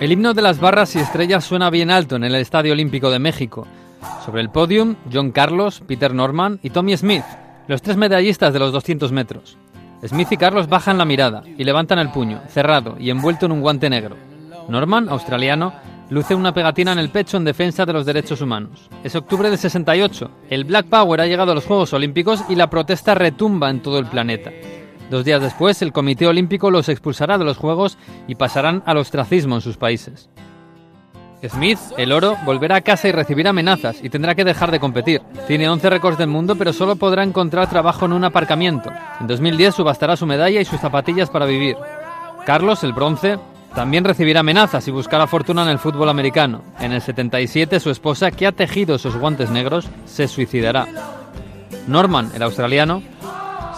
El himno de las barras y estrellas suena bien alto en el Estadio Olímpico de México. Sobre el podium, John Carlos, Peter Norman y Tommy Smith, los tres medallistas de los 200 metros. Smith y Carlos bajan la mirada y levantan el puño, cerrado y envuelto en un guante negro. Norman, australiano, luce una pegatina en el pecho en defensa de los derechos humanos. Es octubre del 68. El Black Power ha llegado a los Juegos Olímpicos y la protesta retumba en todo el planeta. Dos días después, el Comité Olímpico los expulsará de los Juegos y pasarán al ostracismo en sus países. Smith, el oro, volverá a casa y recibirá amenazas y tendrá que dejar de competir. Tiene 11 récords del mundo, pero solo podrá encontrar trabajo en un aparcamiento. En 2010 subastará su medalla y sus zapatillas para vivir. Carlos, el bronce, también recibirá amenazas y buscará fortuna en el fútbol americano. En el 77, su esposa, que ha tejido esos guantes negros, se suicidará. Norman, el australiano,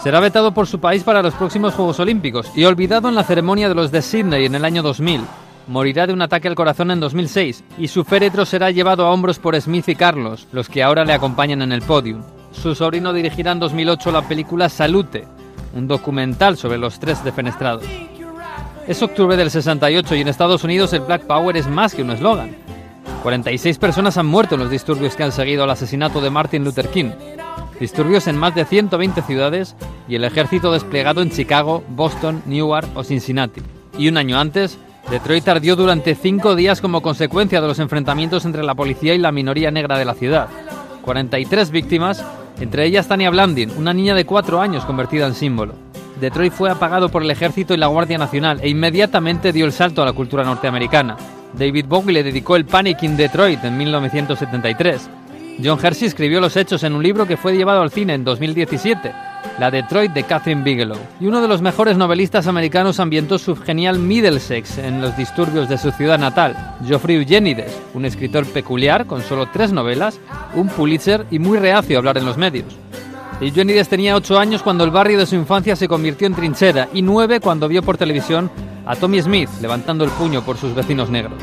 será vetado por su país para los próximos Juegos Olímpicos y olvidado en la ceremonia de los de Sydney en el año 2000. Morirá de un ataque al corazón en 2006 y su féretro será llevado a hombros por Smith y Carlos, los que ahora le acompañan en el podium. Su sobrino dirigirá en 2008 la película Salute, un documental sobre los tres defenestrados. Es octubre del 68 y en Estados Unidos el Black Power es más que un eslogan. 46 personas han muerto en los disturbios que han seguido al asesinato de Martin Luther King disturbios en más de 120 ciudades y el ejército desplegado en Chicago, Boston, Newark o Cincinnati. Y un año antes, Detroit ardió durante cinco días como consecuencia de los enfrentamientos entre la policía y la minoría negra de la ciudad. 43 víctimas, entre ellas Tania Blandin, una niña de cuatro años convertida en símbolo. Detroit fue apagado por el ejército y la Guardia Nacional e inmediatamente dio el salto a la cultura norteamericana. David Bowie le dedicó el Panic in Detroit en 1973 John Hersey escribió los hechos en un libro que fue llevado al cine en 2017, La Detroit de Catherine Bigelow. Y uno de los mejores novelistas americanos ambientó su genial Middlesex en los disturbios de su ciudad natal, Geoffrey Eugenides, un escritor peculiar con solo tres novelas, un Pulitzer y muy reacio a hablar en los medios. Eugenides tenía ocho años cuando el barrio de su infancia se convirtió en trinchera y nueve cuando vio por televisión a Tommy Smith levantando el puño por sus vecinos negros.